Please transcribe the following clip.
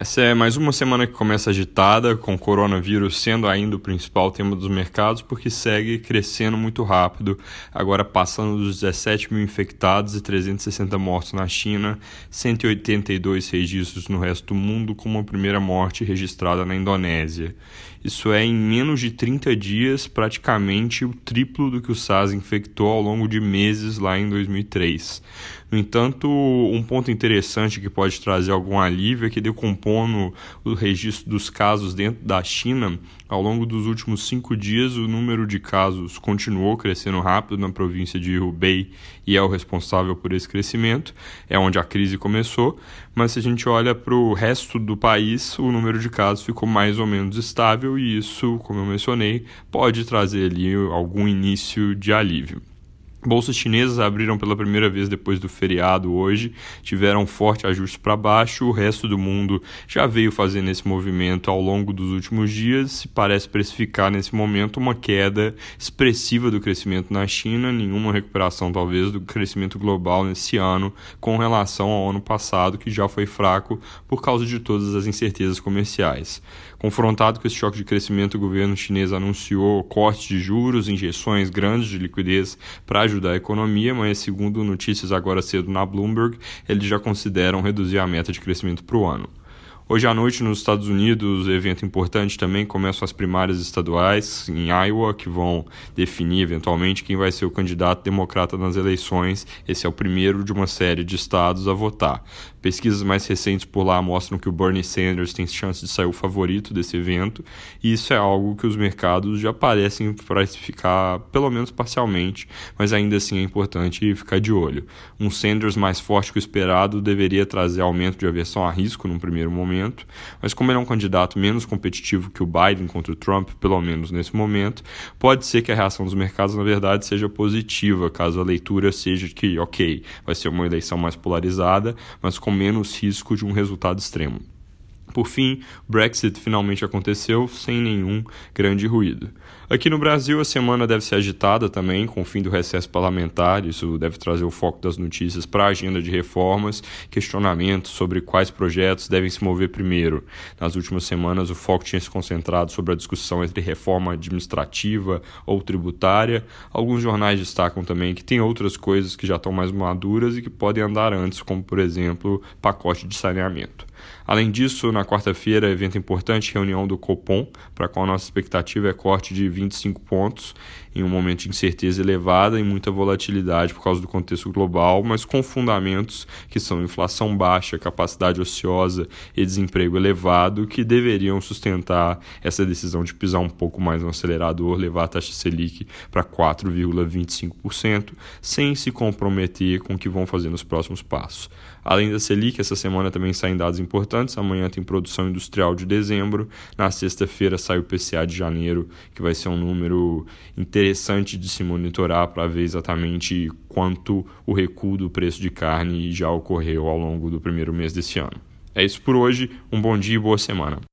Essa é mais uma semana que começa agitada, com o coronavírus sendo ainda o principal tema dos mercados, porque segue crescendo muito rápido, agora passando dos 17 mil infectados e 360 mortos na China, 182 registros no resto do mundo, com uma primeira morte registrada na Indonésia. Isso é, em menos de 30 dias, praticamente o triplo do que o SARS infectou ao longo de meses lá em 2003. No entanto, um ponto interessante que pode trazer algum alívio é que, decompondo o registro dos casos dentro da China, ao longo dos últimos cinco dias, o número de casos continuou crescendo rápido na província de Hubei e é o responsável por esse crescimento, é onde a crise começou. Mas se a gente olha para o resto do país, o número de casos ficou mais ou menos estável e isso, como eu mencionei, pode trazer ali algum início de alívio. Bolsas chinesas abriram pela primeira vez depois do feriado hoje, tiveram um forte ajuste para baixo. O resto do mundo já veio fazendo esse movimento ao longo dos últimos dias e parece precificar nesse momento uma queda expressiva do crescimento na China, nenhuma recuperação talvez do crescimento global nesse ano com relação ao ano passado, que já foi fraco por causa de todas as incertezas comerciais. Confrontado com esse choque de crescimento, o governo chinês anunciou cortes de juros, injeções grandes de liquidez para ajudar a economia, mas segundo notícias agora cedo na Bloomberg, eles já consideram reduzir a meta de crescimento para o ano. Hoje à noite, nos Estados Unidos, evento importante também, começam as primárias estaduais em Iowa, que vão definir eventualmente quem vai ser o candidato democrata nas eleições. Esse é o primeiro de uma série de estados a votar. Pesquisas mais recentes por lá mostram que o Bernie Sanders tem chance de sair o favorito desse evento, e isso é algo que os mercados já parecem precificar, pelo menos parcialmente, mas ainda assim é importante ficar de olho. Um Sanders mais forte que o esperado deveria trazer aumento de aversão a risco num primeiro momento, mas como ele é um candidato menos competitivo que o Biden contra o Trump, pelo menos nesse momento, pode ser que a reação dos mercados, na verdade, seja positiva, caso a leitura seja que, ok, vai ser uma eleição mais polarizada, mas com menos risco de um resultado extremo. Por fim, Brexit finalmente aconteceu sem nenhum grande ruído. Aqui no Brasil, a semana deve ser agitada também, com o fim do recesso parlamentar. Isso deve trazer o foco das notícias para a agenda de reformas, questionamentos sobre quais projetos devem se mover primeiro. Nas últimas semanas, o foco tinha se concentrado sobre a discussão entre reforma administrativa ou tributária. Alguns jornais destacam também que tem outras coisas que já estão mais maduras e que podem andar antes, como, por exemplo, pacote de saneamento. Além disso, na quarta-feira, evento importante, reunião do Copom, para a qual nossa expectativa é corte de 25 pontos, em um momento de incerteza elevada e muita volatilidade por causa do contexto global, mas com fundamentos que são inflação baixa, capacidade ociosa e desemprego elevado, que deveriam sustentar essa decisão de pisar um pouco mais no acelerador, levar a taxa Selic para 4,25%, sem se comprometer com o que vão fazer nos próximos passos. Além da Selic, essa semana também saem dados importantes. Amanhã tem produção industrial de dezembro. Na sexta-feira sai o PCA de janeiro, que vai ser um número interessante de se monitorar para ver exatamente quanto o recuo do preço de carne já ocorreu ao longo do primeiro mês desse ano. É isso por hoje. Um bom dia e boa semana.